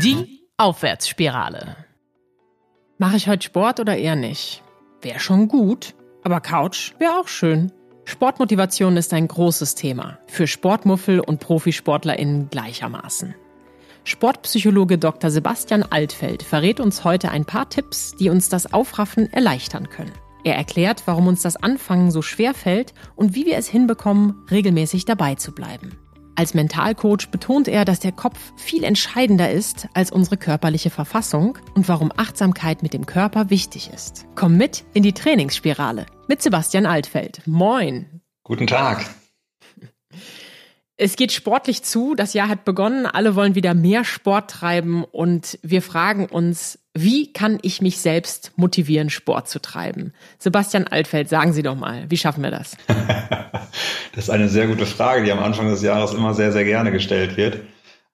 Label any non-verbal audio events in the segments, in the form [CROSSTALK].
Die Aufwärtsspirale. Mache ich heute Sport oder eher nicht? Wäre schon gut, aber Couch wäre auch schön. Sportmotivation ist ein großes Thema. Für Sportmuffel und ProfisportlerInnen gleichermaßen. Sportpsychologe Dr. Sebastian Altfeld verrät uns heute ein paar Tipps, die uns das Aufraffen erleichtern können. Er erklärt, warum uns das Anfangen so schwer fällt und wie wir es hinbekommen, regelmäßig dabei zu bleiben. Als Mentalcoach betont er, dass der Kopf viel entscheidender ist als unsere körperliche Verfassung und warum Achtsamkeit mit dem Körper wichtig ist. Komm mit in die Trainingsspirale mit Sebastian Altfeld. Moin. Guten Tag. Es geht sportlich zu, das Jahr hat begonnen, alle wollen wieder mehr Sport treiben und wir fragen uns, wie kann ich mich selbst motivieren, Sport zu treiben? Sebastian Altfeld, sagen Sie doch mal, wie schaffen wir das? [LAUGHS] das ist eine sehr gute Frage, die am Anfang des Jahres immer sehr, sehr gerne gestellt wird.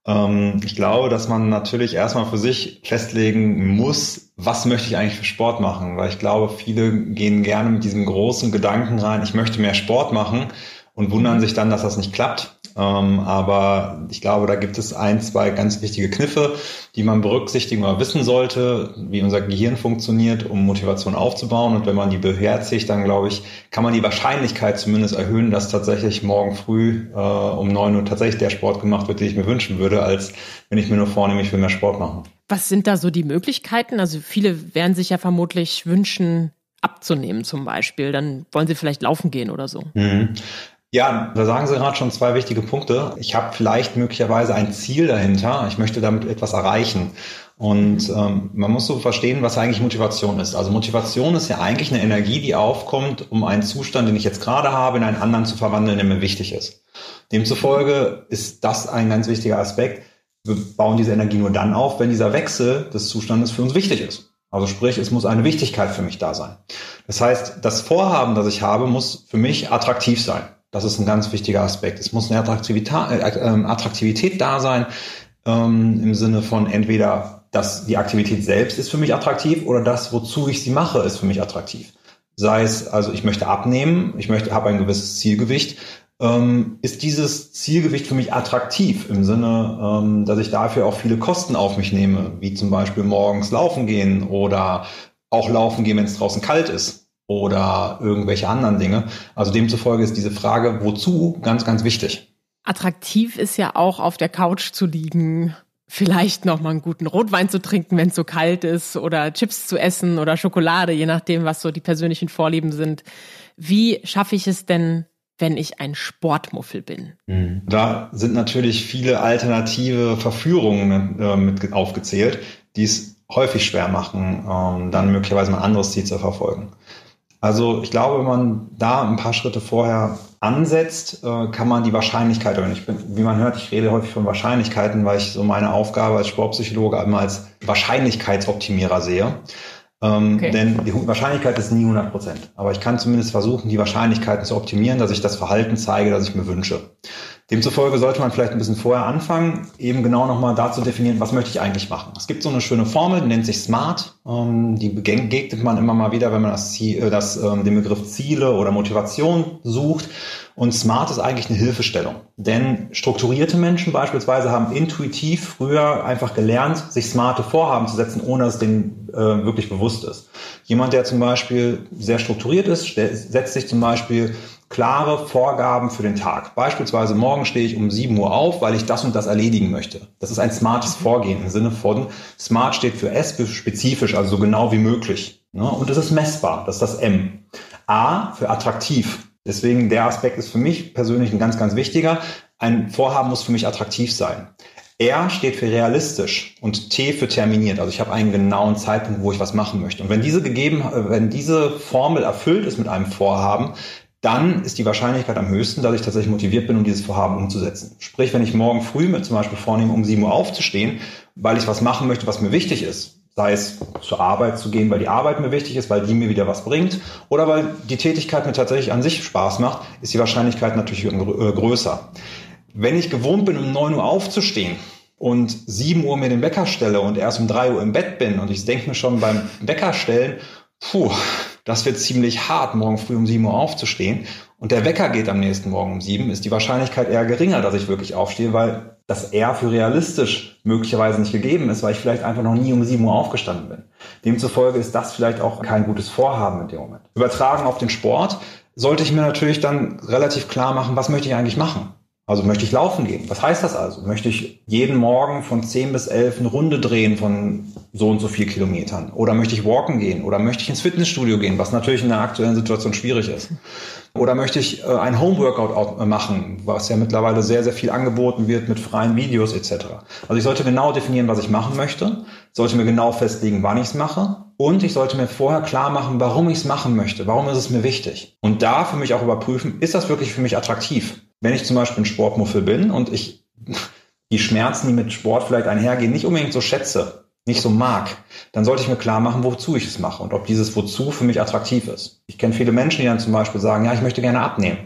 Ähm, ich glaube, dass man natürlich erstmal für sich festlegen muss, was möchte ich eigentlich für Sport machen? Weil ich glaube, viele gehen gerne mit diesem großen Gedanken rein, ich möchte mehr Sport machen und wundern sich dann, dass das nicht klappt. Ähm, aber ich glaube, da gibt es ein, zwei ganz wichtige Kniffe, die man berücksichtigen oder wissen sollte, wie unser Gehirn funktioniert, um Motivation aufzubauen. Und wenn man die beherzigt, dann glaube ich, kann man die Wahrscheinlichkeit zumindest erhöhen, dass tatsächlich morgen früh äh, um neun Uhr tatsächlich der Sport gemacht wird, den ich mir wünschen würde, als wenn ich mir nur vornehme, ich will mehr Sport machen. Was sind da so die Möglichkeiten? Also viele werden sich ja vermutlich wünschen, abzunehmen zum Beispiel. Dann wollen sie vielleicht laufen gehen oder so. Mhm. Ja, da sagen Sie gerade schon zwei wichtige Punkte. Ich habe vielleicht möglicherweise ein Ziel dahinter. Ich möchte damit etwas erreichen. Und ähm, man muss so verstehen, was eigentlich Motivation ist. Also Motivation ist ja eigentlich eine Energie, die aufkommt, um einen Zustand, den ich jetzt gerade habe, in einen anderen zu verwandeln, der mir wichtig ist. Demzufolge ist das ein ganz wichtiger Aspekt. Wir bauen diese Energie nur dann auf, wenn dieser Wechsel des Zustandes für uns wichtig ist. Also sprich, es muss eine Wichtigkeit für mich da sein. Das heißt, das Vorhaben, das ich habe, muss für mich attraktiv sein. Das ist ein ganz wichtiger Aspekt. Es muss eine Attraktivität, äh, ähm, Attraktivität da sein, ähm, im Sinne von entweder, dass die Aktivität selbst ist für mich attraktiv oder das, wozu ich sie mache, ist für mich attraktiv. Sei es, also ich möchte abnehmen, ich möchte, habe ein gewisses Zielgewicht, ähm, ist dieses Zielgewicht für mich attraktiv im Sinne, ähm, dass ich dafür auch viele Kosten auf mich nehme, wie zum Beispiel morgens laufen gehen oder auch laufen gehen, wenn es draußen kalt ist oder irgendwelche anderen Dinge. Also demzufolge ist diese Frage, wozu, ganz, ganz wichtig. Attraktiv ist ja auch auf der Couch zu liegen, vielleicht noch mal einen guten Rotwein zu trinken, wenn es so kalt ist, oder Chips zu essen oder Schokolade, je nachdem, was so die persönlichen Vorlieben sind. Wie schaffe ich es denn, wenn ich ein Sportmuffel bin? Mhm. Da sind natürlich viele alternative Verführungen äh, mit aufgezählt, die es häufig schwer machen, ähm, dann möglicherweise ein anderes Ziel zu verfolgen. Also ich glaube, wenn man da ein paar Schritte vorher ansetzt, äh, kann man die Wahrscheinlichkeit, und ich bin, wie man hört, ich rede häufig von Wahrscheinlichkeiten, weil ich so meine Aufgabe als Sportpsychologe immer als Wahrscheinlichkeitsoptimierer sehe. Ähm, okay. Denn die Wahrscheinlichkeit ist nie 100 Prozent. Aber ich kann zumindest versuchen, die Wahrscheinlichkeiten zu optimieren, dass ich das Verhalten zeige, das ich mir wünsche. Demzufolge sollte man vielleicht ein bisschen vorher anfangen, eben genau nochmal dazu definieren, was möchte ich eigentlich machen. Es gibt so eine schöne Formel, die nennt sich SMART. Ähm, die begegnet man immer mal wieder, wenn man das, Ziel, äh, das, ähm, den Begriff Ziele oder Motivation sucht. Und SMART ist eigentlich eine Hilfestellung. Denn strukturierte Menschen beispielsweise haben intuitiv früher einfach gelernt, sich smarte Vorhaben zu setzen, ohne dass es denen äh, wirklich bewusst ist. Jemand, der zum Beispiel sehr strukturiert ist, setzt sich zum Beispiel klare Vorgaben für den Tag. Beispielsweise morgen stehe ich um 7 Uhr auf, weil ich das und das erledigen möchte. Das ist ein smartes Vorgehen im Sinne von smart steht für S, spezifisch, also so genau wie möglich. Ne? Und es ist messbar, das ist das M. A für attraktiv. Deswegen der Aspekt ist für mich persönlich ein ganz, ganz wichtiger. Ein Vorhaben muss für mich attraktiv sein. R steht für realistisch und T für terminiert. Also ich habe einen genauen Zeitpunkt, wo ich was machen möchte. Und wenn diese gegeben, wenn diese Formel erfüllt ist mit einem Vorhaben, dann ist die Wahrscheinlichkeit am höchsten, dass ich tatsächlich motiviert bin, um dieses Vorhaben umzusetzen. Sprich, wenn ich morgen früh mit zum Beispiel vornehme, um 7 Uhr aufzustehen, weil ich was machen möchte, was mir wichtig ist, sei es zur Arbeit zu gehen, weil die Arbeit mir wichtig ist, weil die mir wieder was bringt, oder weil die Tätigkeit mir tatsächlich an sich Spaß macht, ist die Wahrscheinlichkeit natürlich äh, größer. Wenn ich gewohnt bin, um 9 Uhr aufzustehen und 7 Uhr mir den Wecker stelle und erst um 3 Uhr im Bett bin und ich denke mir schon beim Weckerstellen, puh, das wird ziemlich hart, morgen früh um 7 Uhr aufzustehen und der Wecker geht am nächsten Morgen um 7, ist die Wahrscheinlichkeit eher geringer, dass ich wirklich aufstehe, weil das eher für realistisch möglicherweise nicht gegeben ist, weil ich vielleicht einfach noch nie um 7 Uhr aufgestanden bin. Demzufolge ist das vielleicht auch kein gutes Vorhaben in dem Moment. Übertragen auf den Sport sollte ich mir natürlich dann relativ klar machen, was möchte ich eigentlich machen? Also möchte ich laufen gehen? Was heißt das also? Möchte ich jeden Morgen von 10 bis 11 eine Runde drehen von so und so viel Kilometern? Oder möchte ich walken gehen? Oder möchte ich ins Fitnessstudio gehen, was natürlich in der aktuellen Situation schwierig ist? Oder möchte ich äh, ein Homeworkout äh, machen, was ja mittlerweile sehr, sehr viel angeboten wird mit freien Videos etc. Also ich sollte genau definieren, was ich machen möchte, sollte mir genau festlegen, wann ich es mache und ich sollte mir vorher klar machen, warum ich es machen möchte, warum ist es mir wichtig. Und da für mich auch überprüfen, ist das wirklich für mich attraktiv? Wenn ich zum Beispiel ein Sportmuffel bin und ich die Schmerzen, die mit Sport vielleicht einhergehen, nicht unbedingt so schätze, nicht so mag, dann sollte ich mir klar machen, wozu ich es mache und ob dieses Wozu für mich attraktiv ist. Ich kenne viele Menschen, die dann zum Beispiel sagen, ja, ich möchte gerne abnehmen.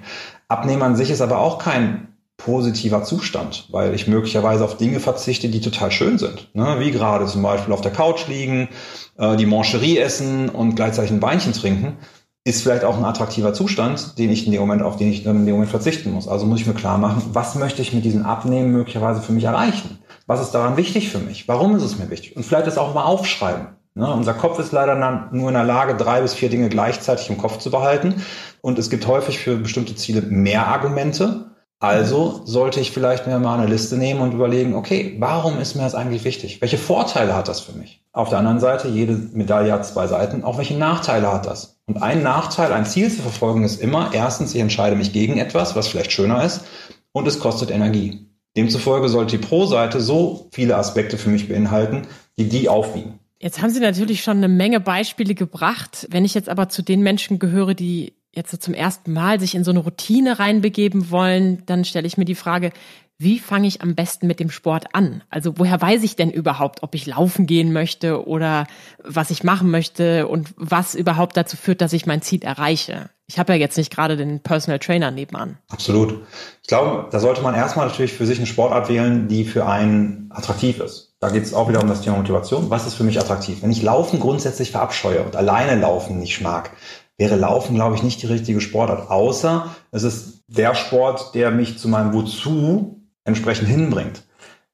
Abnehmen an sich ist aber auch kein positiver Zustand, weil ich möglicherweise auf Dinge verzichte, die total schön sind. Ne? Wie gerade zum Beispiel auf der Couch liegen, äh, die Mancherie essen und gleichzeitig ein Weinchen trinken ist vielleicht auch ein attraktiver Zustand, den ich in dem Moment, auf den ich dann in dem Moment verzichten muss. Also muss ich mir klar machen, was möchte ich mit diesem Abnehmen möglicherweise für mich erreichen? Was ist daran wichtig für mich? Warum ist es mir wichtig? Und vielleicht das auch mal aufschreiben. Ne? Unser Kopf ist leider nur in der Lage, drei bis vier Dinge gleichzeitig im Kopf zu behalten. Und es gibt häufig für bestimmte Ziele mehr Argumente. Also sollte ich vielleicht mir mal eine Liste nehmen und überlegen, okay, warum ist mir das eigentlich wichtig? Welche Vorteile hat das für mich? Auf der anderen Seite, jede Medaille hat zwei Seiten, auch welche Nachteile hat das? Und ein Nachteil, ein Ziel zu verfolgen ist immer, erstens, ich entscheide mich gegen etwas, was vielleicht schöner ist, und es kostet Energie. Demzufolge sollte die Pro-Seite so viele Aspekte für mich beinhalten, die die aufwiegen. Jetzt haben Sie natürlich schon eine Menge Beispiele gebracht. Wenn ich jetzt aber zu den Menschen gehöre, die jetzt so zum ersten Mal sich in so eine Routine reinbegeben wollen, dann stelle ich mir die Frage, wie fange ich am besten mit dem Sport an? Also woher weiß ich denn überhaupt, ob ich laufen gehen möchte oder was ich machen möchte und was überhaupt dazu führt, dass ich mein Ziel erreiche? Ich habe ja jetzt nicht gerade den Personal Trainer nebenan. Absolut. Ich glaube, da sollte man erstmal natürlich für sich eine Sportart wählen, die für einen attraktiv ist. Da geht es auch wieder um das Thema Motivation. Was ist für mich attraktiv? Wenn ich Laufen grundsätzlich verabscheue und alleine Laufen nicht mag, wäre Laufen, glaube ich, nicht die richtige Sportart. Außer es ist der Sport, der mich zu meinem Wozu entsprechend hinbringt.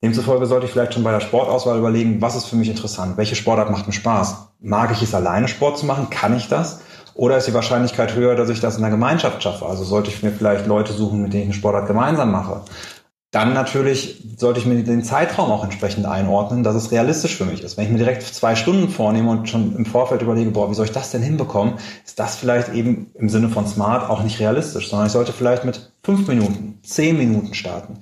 Demzufolge sollte ich vielleicht schon bei der Sportauswahl überlegen, was ist für mich interessant, welche Sportart macht mir Spaß. Mag ich es alleine Sport zu machen? Kann ich das? Oder ist die Wahrscheinlichkeit höher, dass ich das in der Gemeinschaft schaffe? Also sollte ich mir vielleicht Leute suchen, mit denen ich einen Sportart gemeinsam mache. Dann natürlich sollte ich mir den Zeitraum auch entsprechend einordnen, dass es realistisch für mich ist. Wenn ich mir direkt zwei Stunden vornehme und schon im Vorfeld überlege, boah, wie soll ich das denn hinbekommen, ist das vielleicht eben im Sinne von smart auch nicht realistisch, sondern ich sollte vielleicht mit fünf Minuten, zehn Minuten starten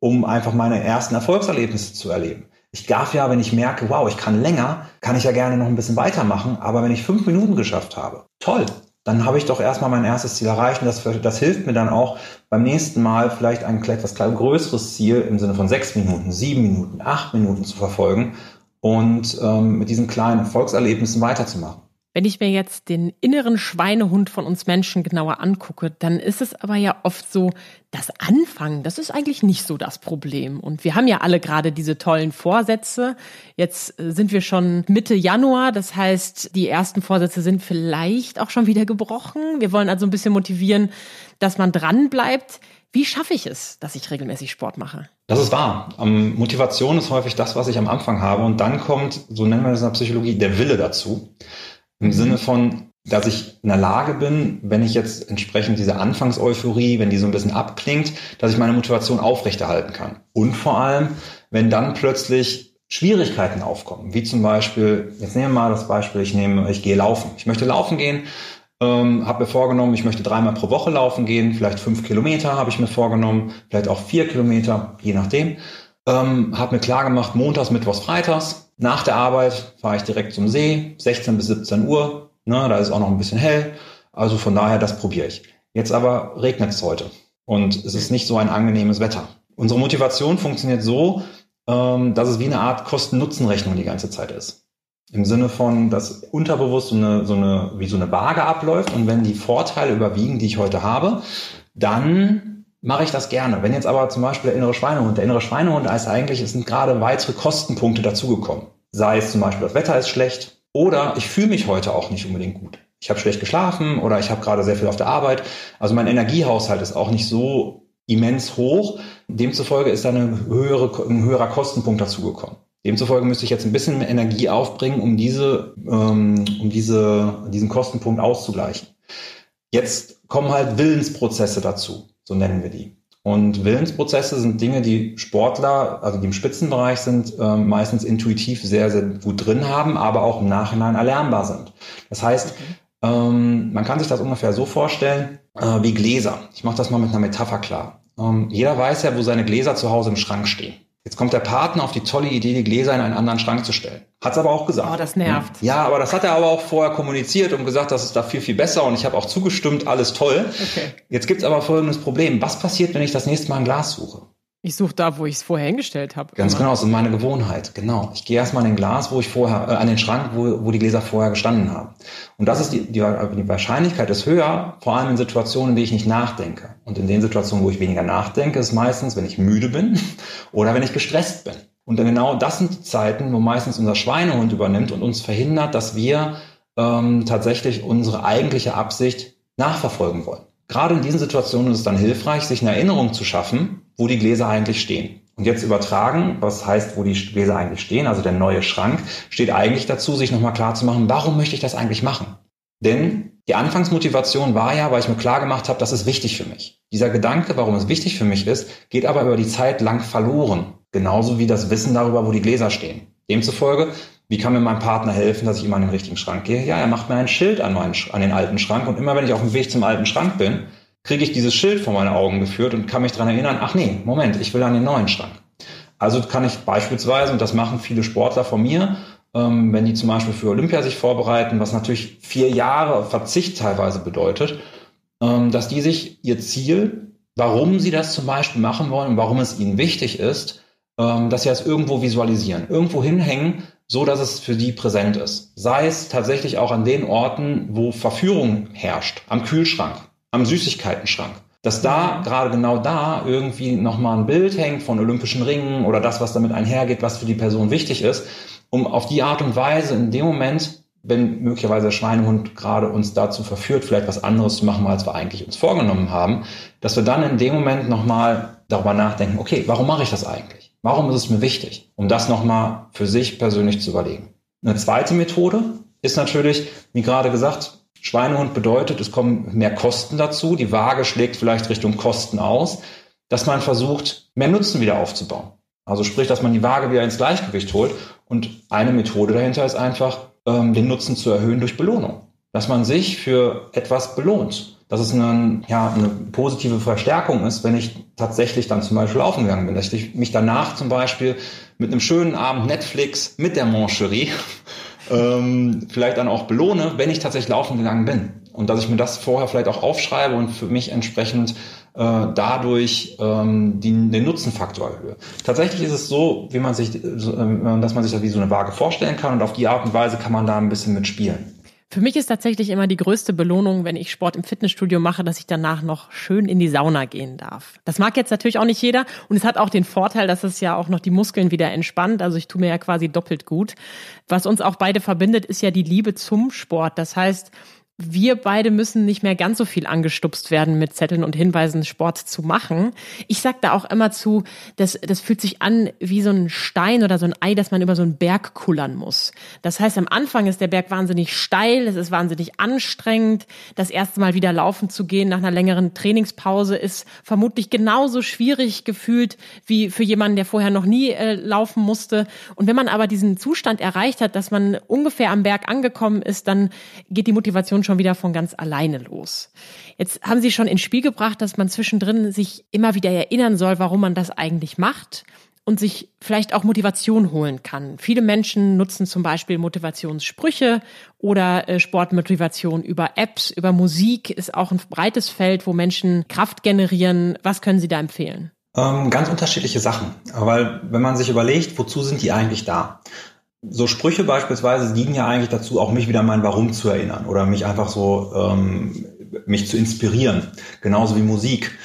um einfach meine ersten Erfolgserlebnisse zu erleben. Ich darf ja, wenn ich merke, wow, ich kann länger, kann ich ja gerne noch ein bisschen weitermachen, aber wenn ich fünf Minuten geschafft habe, toll, dann habe ich doch erstmal mein erstes Ziel erreicht und das, das hilft mir dann auch beim nächsten Mal vielleicht ein etwas größeres Ziel im Sinne von sechs Minuten, sieben Minuten, acht Minuten zu verfolgen und ähm, mit diesen kleinen Erfolgserlebnissen weiterzumachen. Wenn ich mir jetzt den inneren Schweinehund von uns Menschen genauer angucke, dann ist es aber ja oft so, das Anfangen, das ist eigentlich nicht so das Problem. Und wir haben ja alle gerade diese tollen Vorsätze. Jetzt äh, sind wir schon Mitte Januar, das heißt, die ersten Vorsätze sind vielleicht auch schon wieder gebrochen. Wir wollen also ein bisschen motivieren, dass man dran bleibt. Wie schaffe ich es, dass ich regelmäßig Sport mache? Das ist wahr. Motivation ist häufig das, was ich am Anfang habe. Und dann kommt, so nennen wir das in der Psychologie, der Wille dazu. Im Sinne von, dass ich in der Lage bin, wenn ich jetzt entsprechend diese Anfangseuphorie, wenn die so ein bisschen abklingt, dass ich meine Motivation aufrechterhalten kann. Und vor allem, wenn dann plötzlich Schwierigkeiten aufkommen, wie zum Beispiel, jetzt nehmen wir mal das Beispiel, ich nehme, ich gehe laufen. Ich möchte laufen gehen, ähm, habe mir vorgenommen, ich möchte dreimal pro Woche laufen gehen, vielleicht fünf Kilometer habe ich mir vorgenommen, vielleicht auch vier Kilometer, je nachdem. Ähm, habe mir klar gemacht, montags, mittwochs, freitags nach der Arbeit fahre ich direkt zum See, 16 bis 17 Uhr. Ne, da ist auch noch ein bisschen hell. Also von daher, das probiere ich. Jetzt aber regnet es heute und es ist nicht so ein angenehmes Wetter. Unsere Motivation funktioniert so, ähm, dass es wie eine Art Kosten-Nutzen-Rechnung die ganze Zeit ist. Im Sinne von, dass unterbewusst so eine, so eine, wie so eine Waage abläuft und wenn die Vorteile überwiegen, die ich heute habe, dann mache ich das gerne. Wenn jetzt aber zum Beispiel der innere Schweinehund, der innere Schweinehund heißt eigentlich, es sind gerade weitere Kostenpunkte dazugekommen. Sei es zum Beispiel, das Wetter ist schlecht oder ich fühle mich heute auch nicht unbedingt gut. Ich habe schlecht geschlafen oder ich habe gerade sehr viel auf der Arbeit. Also mein Energiehaushalt ist auch nicht so immens hoch. Demzufolge ist da eine höhere, ein höherer Kostenpunkt dazugekommen. Demzufolge müsste ich jetzt ein bisschen mehr Energie aufbringen, um diese, ähm, um diese, diesen Kostenpunkt auszugleichen. Jetzt kommen halt Willensprozesse dazu, so nennen wir die. Und Willensprozesse sind Dinge, die Sportler, also die im Spitzenbereich sind, äh, meistens intuitiv sehr, sehr gut drin haben, aber auch im Nachhinein erlernbar sind. Das heißt, ähm, man kann sich das ungefähr so vorstellen äh, wie Gläser. Ich mache das mal mit einer Metapher klar. Ähm, jeder weiß ja, wo seine Gläser zu Hause im Schrank stehen. Jetzt kommt der Partner auf die tolle Idee, die Gläser in einen anderen Schrank zu stellen. Hat's aber auch gesagt. Oh, das nervt. Ja, aber das hat er aber auch vorher kommuniziert und gesagt, das ist da viel, viel besser und ich habe auch zugestimmt, alles toll. Okay. Jetzt gibt's aber folgendes Problem. Was passiert, wenn ich das nächste Mal ein Glas suche? Ich suche da, wo ich es vorher hingestellt habe. Ganz genau, das ist meine Gewohnheit. Genau. Ich gehe erstmal an den Glas, wo ich vorher, äh, an den Schrank, wo, wo die Gläser vorher gestanden haben. Und das ist die, die, die Wahrscheinlichkeit ist höher, vor allem in Situationen, in denen ich nicht nachdenke. Und in den Situationen, wo ich weniger nachdenke, ist meistens, wenn ich müde bin [LAUGHS] oder wenn ich gestresst bin. Und genau das sind die Zeiten, wo meistens unser Schweinehund übernimmt und uns verhindert, dass wir ähm, tatsächlich unsere eigentliche Absicht nachverfolgen wollen. Gerade in diesen Situationen ist es dann hilfreich, sich eine Erinnerung zu schaffen, wo die Gläser eigentlich stehen. Und jetzt übertragen, was heißt, wo die Gläser eigentlich stehen, also der neue Schrank, steht eigentlich dazu, sich nochmal klar zu machen, warum möchte ich das eigentlich machen? Denn die Anfangsmotivation war ja, weil ich mir klar gemacht habe, das ist wichtig für mich. Dieser Gedanke, warum es wichtig für mich ist, geht aber über die Zeit lang verloren. Genauso wie das Wissen darüber, wo die Gläser stehen. Demzufolge, wie kann mir mein Partner helfen, dass ich immer an den richtigen Schrank gehe? Ja, er macht mir ein Schild an, meinen, an den alten Schrank und immer wenn ich auf dem Weg zum alten Schrank bin, kriege ich dieses Schild vor meine Augen geführt und kann mich daran erinnern, ach nee, Moment, ich will an den neuen Schrank. Also kann ich beispielsweise, und das machen viele Sportler von mir, ähm, wenn die zum Beispiel für Olympia sich vorbereiten, was natürlich vier Jahre Verzicht teilweise bedeutet, ähm, dass die sich ihr Ziel, warum sie das zum Beispiel machen wollen und warum es ihnen wichtig ist, ähm, dass sie das irgendwo visualisieren, irgendwo hinhängen, so dass es für die präsent ist. Sei es tatsächlich auch an den Orten, wo Verführung herrscht, am Kühlschrank, am Süßigkeitenschrank. Dass da, gerade genau da, irgendwie nochmal ein Bild hängt von Olympischen Ringen oder das, was damit einhergeht, was für die Person wichtig ist, um auf die Art und Weise in dem Moment, wenn möglicherweise der Schweinehund gerade uns dazu verführt, vielleicht was anderes zu machen, als wir eigentlich uns vorgenommen haben, dass wir dann in dem Moment nochmal darüber nachdenken, okay, warum mache ich das eigentlich? Warum ist es mir wichtig? Um das nochmal für sich persönlich zu überlegen. Eine zweite Methode ist natürlich, wie gerade gesagt, Schweinehund bedeutet, es kommen mehr Kosten dazu. Die Waage schlägt vielleicht Richtung Kosten aus, dass man versucht, mehr Nutzen wieder aufzubauen. Also sprich, dass man die Waage wieder ins Gleichgewicht holt. Und eine Methode dahinter ist einfach, ähm, den Nutzen zu erhöhen durch Belohnung. Dass man sich für etwas belohnt. Dass es eine, ja, eine positive Verstärkung ist, wenn ich tatsächlich dann zum Beispiel laufen gegangen bin. Dass ich mich danach zum Beispiel mit einem schönen Abend Netflix mit der Mancherie ähm, vielleicht dann auch belohne, wenn ich tatsächlich laufen gegangen bin. Und dass ich mir das vorher vielleicht auch aufschreibe und für mich entsprechend äh, dadurch ähm, die, den Nutzenfaktor erhöhe. Tatsächlich ist es so, wie man sich, äh, dass man sich das wie so eine Waage vorstellen kann und auf die Art und Weise kann man da ein bisschen mitspielen. Für mich ist tatsächlich immer die größte Belohnung, wenn ich Sport im Fitnessstudio mache, dass ich danach noch schön in die Sauna gehen darf. Das mag jetzt natürlich auch nicht jeder und es hat auch den Vorteil, dass es ja auch noch die Muskeln wieder entspannt. Also ich tue mir ja quasi doppelt gut. Was uns auch beide verbindet, ist ja die Liebe zum Sport. Das heißt, wir beide müssen nicht mehr ganz so viel angestupst werden mit Zetteln und Hinweisen, Sport zu machen. Ich sag da auch immer zu, das, das fühlt sich an wie so ein Stein oder so ein Ei, das man über so einen Berg kullern muss. Das heißt, am Anfang ist der Berg wahnsinnig steil, es ist wahnsinnig anstrengend. Das erste Mal wieder laufen zu gehen nach einer längeren Trainingspause ist vermutlich genauso schwierig gefühlt wie für jemanden, der vorher noch nie äh, laufen musste. Und wenn man aber diesen Zustand erreicht hat, dass man ungefähr am Berg angekommen ist, dann geht die Motivation schon wieder von ganz alleine los. Jetzt haben Sie schon ins Spiel gebracht, dass man zwischendrin sich immer wieder erinnern soll, warum man das eigentlich macht und sich vielleicht auch Motivation holen kann. Viele Menschen nutzen zum Beispiel Motivationssprüche oder äh, Sportmotivation über Apps, über Musik ist auch ein breites Feld, wo Menschen Kraft generieren. Was können Sie da empfehlen? Ähm, ganz unterschiedliche Sachen. Weil wenn man sich überlegt, wozu sind die eigentlich da? So Sprüche beispielsweise dienen ja eigentlich dazu, auch mich wieder an mein Warum zu erinnern oder mich einfach so ähm, mich zu inspirieren. Genauso wie Musik.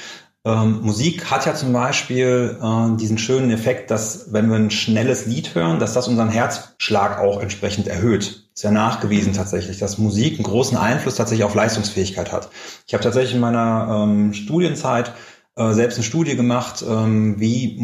Ähm, Musik hat ja zum Beispiel äh, diesen schönen Effekt, dass wenn wir ein schnelles Lied hören, dass das unseren Herzschlag auch entsprechend erhöht. Ist ja nachgewiesen tatsächlich, dass Musik einen großen Einfluss tatsächlich auf Leistungsfähigkeit hat. Ich habe tatsächlich in meiner ähm, Studienzeit äh, selbst eine Studie gemacht, ähm, wie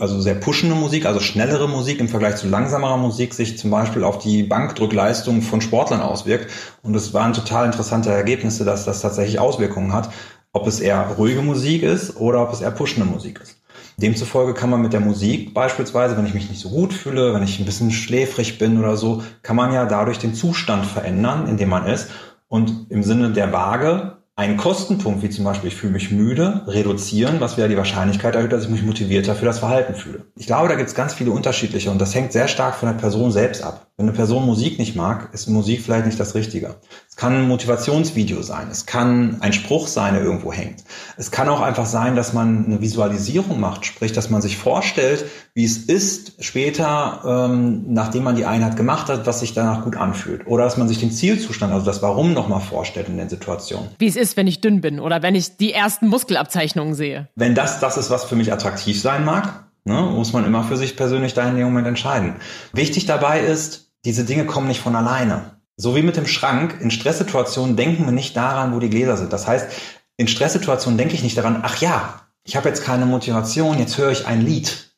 also sehr pushende Musik, also schnellere Musik im Vergleich zu langsamerer Musik sich zum Beispiel auf die Bankdrückleistung von Sportlern auswirkt. Und es waren total interessante Ergebnisse, dass das tatsächlich Auswirkungen hat, ob es eher ruhige Musik ist oder ob es eher pushende Musik ist. Demzufolge kann man mit der Musik beispielsweise, wenn ich mich nicht so gut fühle, wenn ich ein bisschen schläfrig bin oder so, kann man ja dadurch den Zustand verändern, in dem man ist. Und im Sinne der Waage einen Kostenpunkt, wie zum Beispiel ich fühle mich müde, reduzieren, was wieder die Wahrscheinlichkeit erhöht, dass ich mich motivierter für das Verhalten fühle. Ich glaube, da gibt es ganz viele unterschiedliche und das hängt sehr stark von der Person selbst ab. Wenn eine Person Musik nicht mag, ist Musik vielleicht nicht das Richtige. Es kann ein Motivationsvideo sein, es kann ein Spruch sein, der irgendwo hängt. Es kann auch einfach sein, dass man eine Visualisierung macht, sprich, dass man sich vorstellt, wie es ist später, ähm, nachdem man die Einheit gemacht hat, was sich danach gut anfühlt. Oder dass man sich den Zielzustand, also das Warum nochmal vorstellt in der Situation. Wie es ist, wenn ich dünn bin oder wenn ich die ersten Muskelabzeichnungen sehe. Wenn das das ist, was für mich attraktiv sein mag, ne, muss man immer für sich persönlich da in dem Moment entscheiden. Wichtig dabei ist, diese Dinge kommen nicht von alleine. So wie mit dem Schrank, in Stresssituationen denken wir nicht daran, wo die Gläser sind. Das heißt, in Stresssituationen denke ich nicht daran, ach ja, ich habe jetzt keine Motivation, jetzt höre ich ein Lied.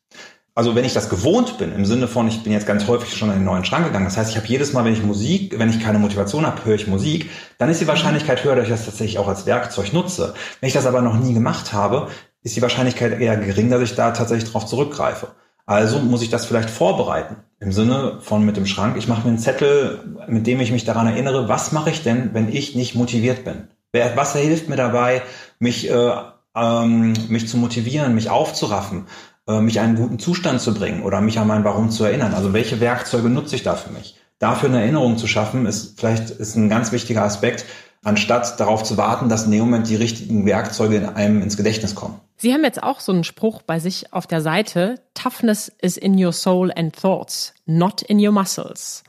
Also wenn ich das gewohnt bin, im Sinne von, ich bin jetzt ganz häufig schon in den neuen Schrank gegangen, das heißt, ich habe jedes Mal, wenn ich Musik, wenn ich keine Motivation habe, höre ich Musik, dann ist die Wahrscheinlichkeit höher, dass ich das tatsächlich auch als Werkzeug nutze. Wenn ich das aber noch nie gemacht habe, ist die Wahrscheinlichkeit eher gering, dass ich da tatsächlich drauf zurückgreife. Also muss ich das vielleicht vorbereiten. Im Sinne von mit dem Schrank, ich mache mir einen Zettel, mit dem ich mich daran erinnere, was mache ich denn, wenn ich nicht motiviert bin? Was hilft mir dabei, mich, äh, ähm, mich zu motivieren, mich aufzuraffen, äh, mich in einen guten Zustand zu bringen oder mich an mein Warum zu erinnern? Also welche Werkzeuge nutze ich da für mich? Dafür eine Erinnerung zu schaffen, ist vielleicht ist ein ganz wichtiger Aspekt, anstatt darauf zu warten, dass in dem Moment die richtigen Werkzeuge in einem ins Gedächtnis kommen. Sie haben jetzt auch so einen Spruch bei sich auf der Seite. Toughness is in your soul and thoughts, not in your muscles.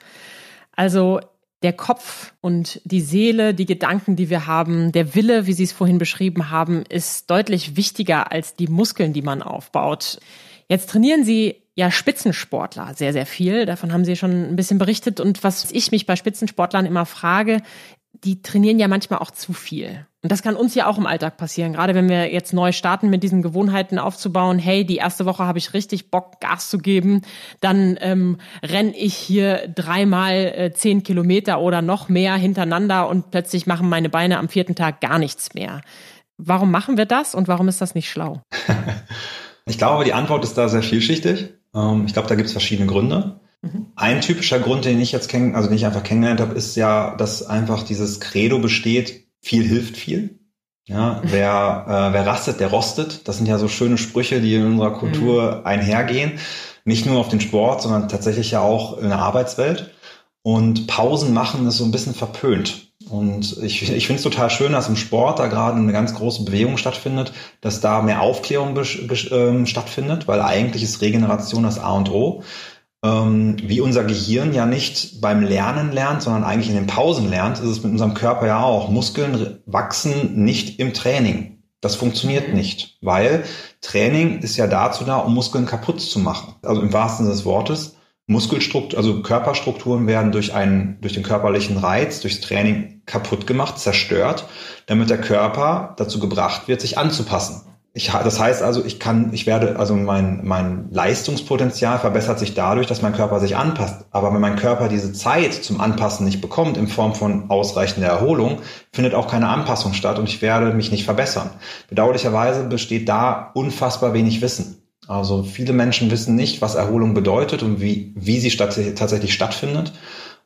Also der Kopf und die Seele, die Gedanken, die wir haben, der Wille, wie Sie es vorhin beschrieben haben, ist deutlich wichtiger als die Muskeln, die man aufbaut. Jetzt trainieren Sie ja Spitzensportler sehr, sehr viel. Davon haben Sie schon ein bisschen berichtet. Und was ich mich bei Spitzensportlern immer frage, die trainieren ja manchmal auch zu viel. Und das kann uns ja auch im Alltag passieren, gerade wenn wir jetzt neu starten mit diesen Gewohnheiten aufzubauen. Hey, die erste Woche habe ich richtig Bock, Gas zu geben. Dann ähm, renne ich hier dreimal äh, zehn Kilometer oder noch mehr hintereinander und plötzlich machen meine Beine am vierten Tag gar nichts mehr. Warum machen wir das und warum ist das nicht schlau? [LAUGHS] ich glaube, die Antwort ist da sehr vielschichtig. Ähm, ich glaube, da gibt es verschiedene Gründe. Ein typischer Grund, den ich jetzt kenn, also den ich einfach kennengelernt habe, ist ja, dass einfach dieses Credo besteht, viel hilft viel. Ja, wer, äh, wer rastet, der rostet. Das sind ja so schöne Sprüche, die in unserer Kultur mhm. einhergehen. Nicht nur auf den Sport, sondern tatsächlich ja auch in der Arbeitswelt. Und Pausen machen ist so ein bisschen verpönt. Und ich, ich finde es total schön, dass im Sport da gerade eine ganz große Bewegung stattfindet, dass da mehr Aufklärung äh, stattfindet, weil eigentlich ist Regeneration das A und O ähm, wie unser Gehirn ja nicht beim Lernen lernt, sondern eigentlich in den Pausen lernt, ist es mit unserem Körper ja auch. Muskeln wachsen nicht im Training. Das funktioniert nicht, weil Training ist ja dazu da, um Muskeln kaputt zu machen. Also im wahrsten Sinne des Wortes. Muskelstruktur, also Körperstrukturen werden durch einen, durch den körperlichen Reiz, durchs Training kaputt gemacht, zerstört, damit der Körper dazu gebracht wird, sich anzupassen. Ich, das heißt also, ich kann, ich werde, also mein, mein Leistungspotenzial verbessert sich dadurch, dass mein Körper sich anpasst. Aber wenn mein Körper diese Zeit zum Anpassen nicht bekommt in Form von ausreichender Erholung, findet auch keine Anpassung statt und ich werde mich nicht verbessern. Bedauerlicherweise besteht da unfassbar wenig Wissen. Also viele Menschen wissen nicht, was Erholung bedeutet und wie, wie sie statt, tatsächlich stattfindet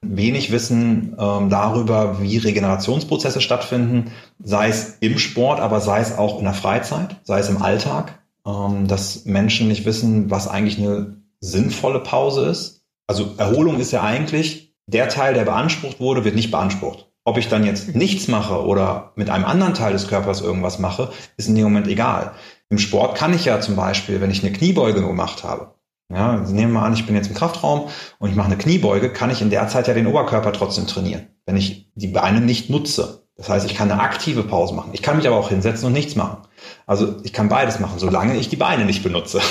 wenig Wissen ähm, darüber, wie Regenerationsprozesse stattfinden, sei es im Sport, aber sei es auch in der Freizeit, sei es im Alltag, ähm, dass Menschen nicht wissen, was eigentlich eine sinnvolle Pause ist. Also Erholung ist ja eigentlich, der Teil, der beansprucht wurde, wird nicht beansprucht. Ob ich dann jetzt nichts mache oder mit einem anderen Teil des Körpers irgendwas mache, ist in dem Moment egal. Im Sport kann ich ja zum Beispiel, wenn ich eine Kniebeuge gemacht habe, ja, nehmen wir mal an, ich bin jetzt im Kraftraum und ich mache eine Kniebeuge, kann ich in der Zeit ja den Oberkörper trotzdem trainieren, wenn ich die Beine nicht nutze. Das heißt, ich kann eine aktive Pause machen. Ich kann mich aber auch hinsetzen und nichts machen. Also ich kann beides machen, solange ich die Beine nicht benutze.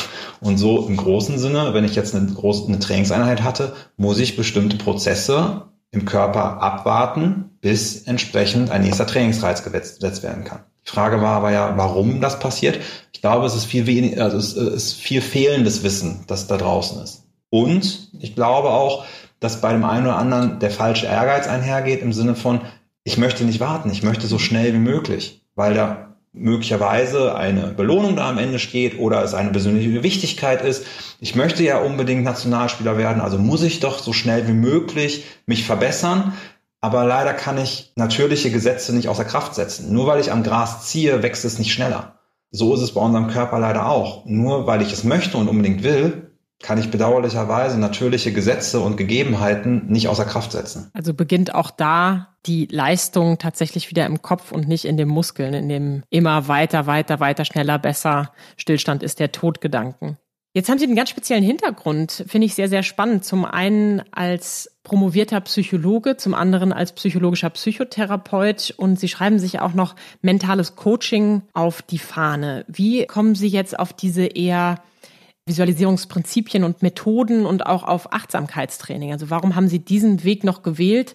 Und so im großen Sinne, wenn ich jetzt eine, große, eine Trainingseinheit hatte, muss ich bestimmte Prozesse im Körper abwarten, bis entsprechend ein nächster Trainingsreiz gesetzt werden kann. Die Frage war aber ja, warum das passiert. Ich glaube, es ist viel wenig, also es ist viel fehlendes Wissen, das da draußen ist. Und ich glaube auch, dass bei dem einen oder anderen der falsche Ehrgeiz einhergeht im Sinne von, ich möchte nicht warten, ich möchte so schnell wie möglich, weil da möglicherweise eine Belohnung da am Ende steht oder es eine persönliche Wichtigkeit ist. Ich möchte ja unbedingt Nationalspieler werden, also muss ich doch so schnell wie möglich mich verbessern. Aber leider kann ich natürliche Gesetze nicht außer Kraft setzen. Nur weil ich am Gras ziehe, wächst es nicht schneller. So ist es bei unserem Körper leider auch. Nur weil ich es möchte und unbedingt will, kann ich bedauerlicherweise natürliche Gesetze und Gegebenheiten nicht außer Kraft setzen. Also beginnt auch da die Leistung tatsächlich wieder im Kopf und nicht in den Muskeln, in dem immer weiter, weiter, weiter, schneller, besser. Stillstand ist der Todgedanken. Jetzt haben Sie einen ganz speziellen Hintergrund, finde ich sehr, sehr spannend. Zum einen als promovierter Psychologe, zum anderen als psychologischer Psychotherapeut und Sie schreiben sich auch noch mentales Coaching auf die Fahne. Wie kommen Sie jetzt auf diese eher Visualisierungsprinzipien und Methoden und auch auf Achtsamkeitstraining. Also warum haben Sie diesen Weg noch gewählt?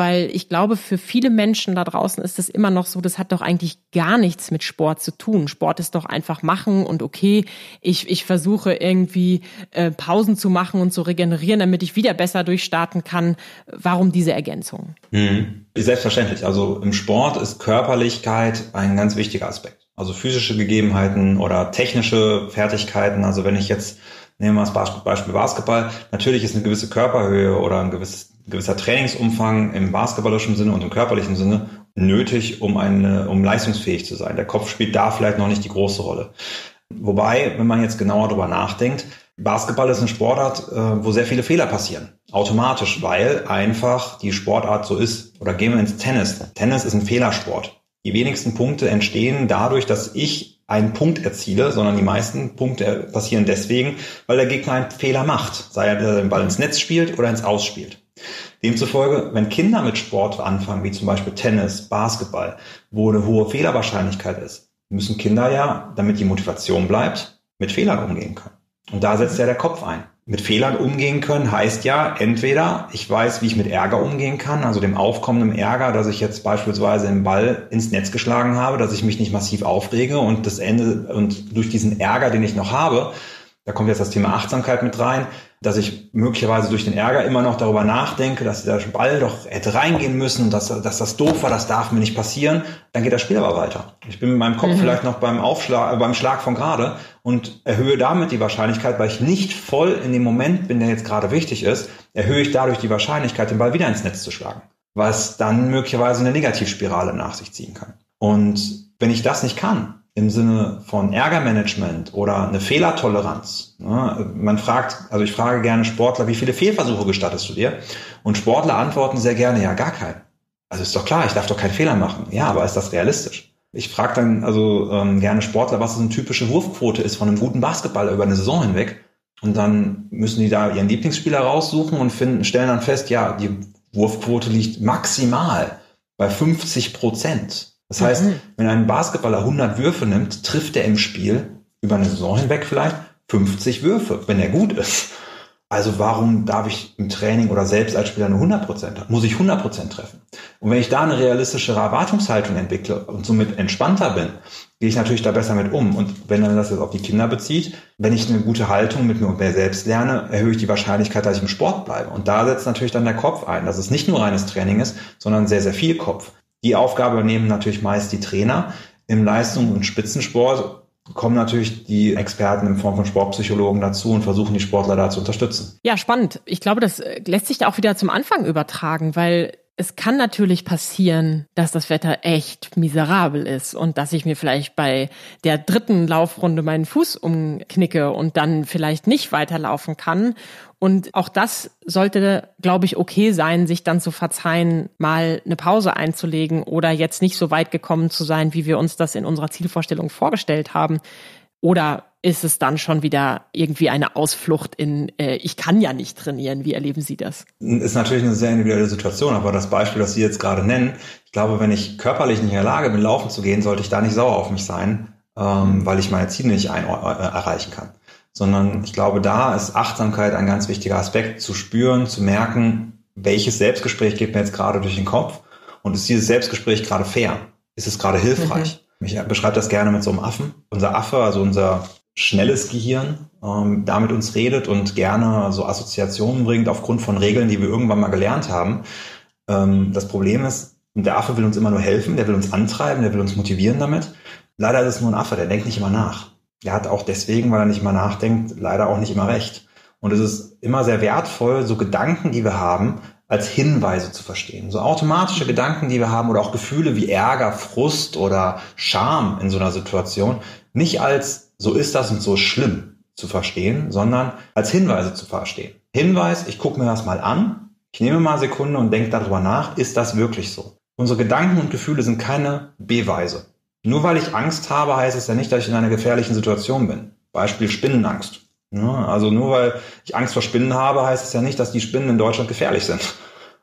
Weil ich glaube, für viele Menschen da draußen ist es immer noch so, das hat doch eigentlich gar nichts mit Sport zu tun. Sport ist doch einfach machen und okay, ich, ich versuche irgendwie äh, Pausen zu machen und zu regenerieren, damit ich wieder besser durchstarten kann. Warum diese Ergänzung? Mhm. Selbstverständlich. Also im Sport ist Körperlichkeit ein ganz wichtiger Aspekt. Also physische Gegebenheiten oder technische Fertigkeiten. Also wenn ich jetzt, nehmen wir das Beispiel Basketball, natürlich ist eine gewisse Körperhöhe oder ein gewisses, gewisser Trainingsumfang im basketballischen Sinne und im körperlichen Sinne nötig, um, eine, um leistungsfähig zu sein. Der Kopf spielt da vielleicht noch nicht die große Rolle. Wobei, wenn man jetzt genauer drüber nachdenkt, Basketball ist eine Sportart, äh, wo sehr viele Fehler passieren. Automatisch, weil einfach die Sportart so ist. Oder gehen wir ins Tennis. Tennis ist ein Fehlersport. Die wenigsten Punkte entstehen dadurch, dass ich einen Punkt erziele, sondern die meisten Punkte passieren deswegen, weil der Gegner einen Fehler macht, sei er den Ball ins Netz spielt oder ins Aus spielt. Demzufolge, wenn Kinder mit Sport anfangen, wie zum Beispiel Tennis, Basketball, wo eine hohe Fehlerwahrscheinlichkeit ist, müssen Kinder ja, damit die Motivation bleibt, mit Fehlern umgehen können. Und da setzt ja der Kopf ein mit Fehlern umgehen können, heißt ja entweder ich weiß, wie ich mit Ärger umgehen kann, also dem aufkommenden Ärger, dass ich jetzt beispielsweise den Ball ins Netz geschlagen habe, dass ich mich nicht massiv aufrege und das Ende und durch diesen Ärger, den ich noch habe, da kommt jetzt das Thema Achtsamkeit mit rein, dass ich möglicherweise durch den Ärger immer noch darüber nachdenke, dass der Ball doch hätte reingehen müssen, dass, dass das doof war, das darf mir nicht passieren, dann geht das Spiel aber weiter. Ich bin mit meinem Kopf mhm. vielleicht noch beim Aufschlag, äh, beim Schlag von gerade und erhöhe damit die Wahrscheinlichkeit, weil ich nicht voll in dem Moment bin, der jetzt gerade wichtig ist, erhöhe ich dadurch die Wahrscheinlichkeit, den Ball wieder ins Netz zu schlagen. Was dann möglicherweise eine Negativspirale nach sich ziehen kann. Und wenn ich das nicht kann, im Sinne von Ärgermanagement oder eine Fehlertoleranz. Man fragt, also ich frage gerne Sportler, wie viele Fehlversuche gestattest du dir? Und Sportler antworten sehr gerne, ja, gar keinen. Also ist doch klar, ich darf doch keinen Fehler machen. Ja, aber ist das realistisch? Ich frage dann also ähm, gerne Sportler, was so eine typische Wurfquote ist von einem guten Basketballer über eine Saison hinweg. Und dann müssen die da ihren Lieblingsspieler raussuchen und finden, stellen dann fest, ja, die Wurfquote liegt maximal bei 50 Prozent. Das heißt, mhm. wenn ein Basketballer 100 Würfe nimmt, trifft er im Spiel über eine Saison hinweg vielleicht 50 Würfe, wenn er gut ist. Also warum darf ich im Training oder selbst als Spieler nur 100 Prozent? Muss ich 100 Prozent treffen? Und wenn ich da eine realistische Erwartungshaltung entwickle und somit entspannter bin, gehe ich natürlich da besser mit um. Und wenn man das jetzt auf die Kinder bezieht, wenn ich eine gute Haltung mit mir und mir selbst lerne, erhöhe ich die Wahrscheinlichkeit, dass ich im Sport bleibe. Und da setzt natürlich dann der Kopf ein, dass es nicht nur reines Training ist, sondern sehr, sehr viel Kopf. Die Aufgabe nehmen natürlich meist die Trainer. Im Leistung- und Spitzensport kommen natürlich die Experten in Form von Sportpsychologen dazu und versuchen die Sportler da zu unterstützen. Ja, spannend. Ich glaube, das äh, lässt sich da auch wieder zum Anfang übertragen, weil es kann natürlich passieren, dass das Wetter echt miserabel ist und dass ich mir vielleicht bei der dritten Laufrunde meinen Fuß umknicke und dann vielleicht nicht weiterlaufen kann. Und auch das sollte, glaube ich, okay sein, sich dann zu verzeihen, mal eine Pause einzulegen oder jetzt nicht so weit gekommen zu sein, wie wir uns das in unserer Zielvorstellung vorgestellt haben. Oder ist es dann schon wieder irgendwie eine Ausflucht in, äh, ich kann ja nicht trainieren? Wie erleben Sie das? Ist natürlich eine sehr individuelle Situation, aber das Beispiel, das Sie jetzt gerade nennen, ich glaube, wenn ich körperlich nicht in der Lage bin, laufen zu gehen, sollte ich da nicht sauer auf mich sein, ähm, weil ich meine Ziele nicht ein, äh, erreichen kann sondern ich glaube, da ist Achtsamkeit ein ganz wichtiger Aspekt, zu spüren, zu merken, welches Selbstgespräch geht mir jetzt gerade durch den Kopf und ist dieses Selbstgespräch gerade fair? ist es gerade hilfreich? Mhm. Ich beschreibe das gerne mit so einem Affen. Unser Affe, also unser schnelles Gehirn, ähm, damit uns redet und gerne so Assoziationen bringt aufgrund von Regeln, die wir irgendwann mal gelernt haben. Ähm, das Problem ist, der Affe will uns immer nur helfen, der will uns antreiben, der will uns motivieren damit. Leider ist es nur ein Affe, der denkt nicht immer nach. Er hat auch deswegen, weil er nicht immer nachdenkt, leider auch nicht immer recht. Und es ist immer sehr wertvoll, so Gedanken, die wir haben, als Hinweise zu verstehen. So automatische Gedanken, die wir haben oder auch Gefühle wie Ärger, Frust oder Scham in so einer Situation, nicht als so ist das und so schlimm zu verstehen, sondern als Hinweise zu verstehen. Hinweis, ich gucke mir das mal an, ich nehme mal eine Sekunde und denke darüber nach, ist das wirklich so? Unsere Gedanken und Gefühle sind keine Beweise. Nur weil ich Angst habe, heißt es ja nicht, dass ich in einer gefährlichen Situation bin. Beispiel Spinnenangst. Also nur weil ich Angst vor Spinnen habe, heißt es ja nicht, dass die Spinnen in Deutschland gefährlich sind.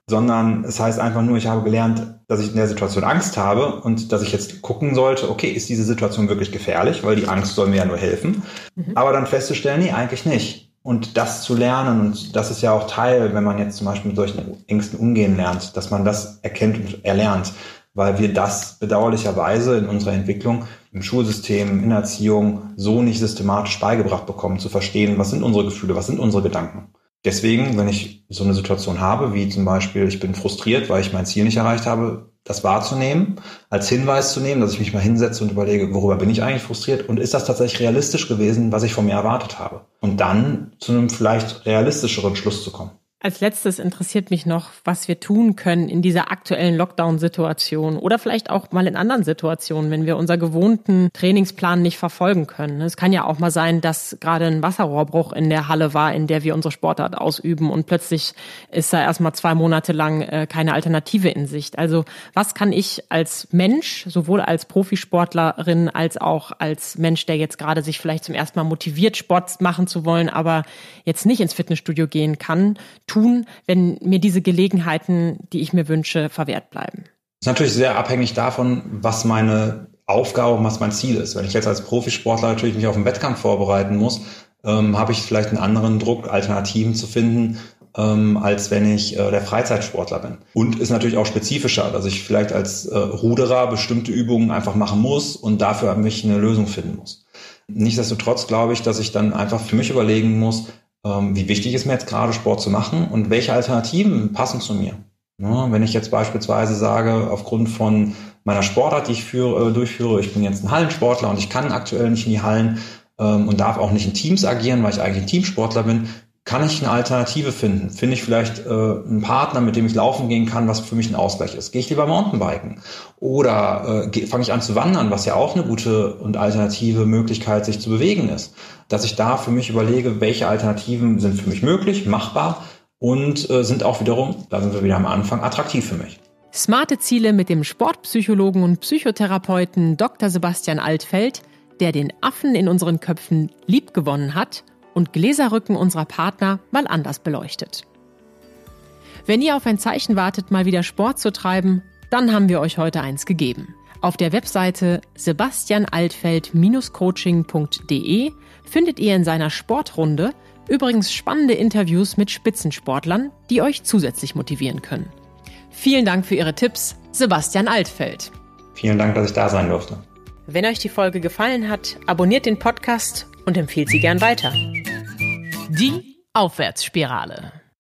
Sondern es heißt einfach nur, ich habe gelernt, dass ich in der Situation Angst habe und dass ich jetzt gucken sollte, okay, ist diese Situation wirklich gefährlich, weil die Angst soll mir ja nur helfen. Mhm. Aber dann festzustellen, nee, eigentlich nicht und das zu lernen. Und das ist ja auch Teil, wenn man jetzt zum Beispiel mit solchen Ängsten umgehen lernt, dass man das erkennt und erlernt, weil wir das bedauerlicherweise in unserer Entwicklung im Schulsystem, in der Erziehung so nicht systematisch beigebracht bekommen, zu verstehen, was sind unsere Gefühle, was sind unsere Gedanken. Deswegen, wenn ich so eine Situation habe, wie zum Beispiel, ich bin frustriert, weil ich mein Ziel nicht erreicht habe, das wahrzunehmen, als Hinweis zu nehmen, dass ich mich mal hinsetze und überlege, worüber bin ich eigentlich frustriert und ist das tatsächlich realistisch gewesen, was ich von mir erwartet habe? Und dann zu einem vielleicht realistischeren Schluss zu kommen. Als letztes interessiert mich noch, was wir tun können in dieser aktuellen Lockdown-Situation oder vielleicht auch mal in anderen Situationen, wenn wir unser gewohnten Trainingsplan nicht verfolgen können. Es kann ja auch mal sein, dass gerade ein Wasserrohrbruch in der Halle war, in der wir unsere Sportart ausüben und plötzlich ist da erstmal zwei Monate lang äh, keine Alternative in Sicht. Also was kann ich als Mensch, sowohl als Profisportlerin als auch als Mensch, der jetzt gerade sich vielleicht zum ersten Mal motiviert, Sport machen zu wollen, aber jetzt nicht ins Fitnessstudio gehen kann, tun, wenn mir diese Gelegenheiten, die ich mir wünsche, verwehrt bleiben? Das ist natürlich sehr abhängig davon, was meine Aufgabe und was mein Ziel ist. Wenn ich jetzt als Profisportler natürlich mich auf einen Wettkampf vorbereiten muss, ähm, habe ich vielleicht einen anderen Druck, Alternativen zu finden, ähm, als wenn ich äh, der Freizeitsportler bin. Und ist natürlich auch spezifischer, dass ich vielleicht als äh, Ruderer bestimmte Übungen einfach machen muss und dafür mich eine Lösung finden muss. Nichtsdestotrotz glaube ich, dass ich dann einfach für mich überlegen muss, wie wichtig ist mir jetzt gerade Sport zu machen und welche Alternativen passen zu mir. Ja, wenn ich jetzt beispielsweise sage, aufgrund von meiner Sportart, die ich führe, äh, durchführe, ich bin jetzt ein Hallensportler und ich kann aktuell nicht in die Hallen ähm, und darf auch nicht in Teams agieren, weil ich eigentlich ein Teamsportler bin, kann ich eine Alternative finden? Finde ich vielleicht äh, einen Partner, mit dem ich laufen gehen kann, was für mich ein Ausgleich ist? Gehe ich lieber Mountainbiken? Oder äh, fange ich an zu wandern, was ja auch eine gute und alternative Möglichkeit, sich zu bewegen ist? Dass ich da für mich überlege, welche Alternativen sind für mich möglich, machbar und äh, sind auch wiederum, da sind wir wieder am Anfang, attraktiv für mich. Smarte Ziele mit dem Sportpsychologen und Psychotherapeuten Dr. Sebastian Altfeld, der den Affen in unseren Köpfen liebgewonnen hat – und Gläserrücken unserer Partner mal anders beleuchtet. Wenn ihr auf ein Zeichen wartet, mal wieder Sport zu treiben, dann haben wir euch heute eins gegeben. Auf der Webseite sebastianaltfeld-coaching.de findet ihr in seiner Sportrunde übrigens spannende Interviews mit Spitzensportlern, die euch zusätzlich motivieren können. Vielen Dank für Ihre Tipps, Sebastian Altfeld. Vielen Dank, dass ich da sein durfte. Wenn euch die Folge gefallen hat, abonniert den Podcast und empfiehlt sie gern weiter. Die Aufwärtsspirale.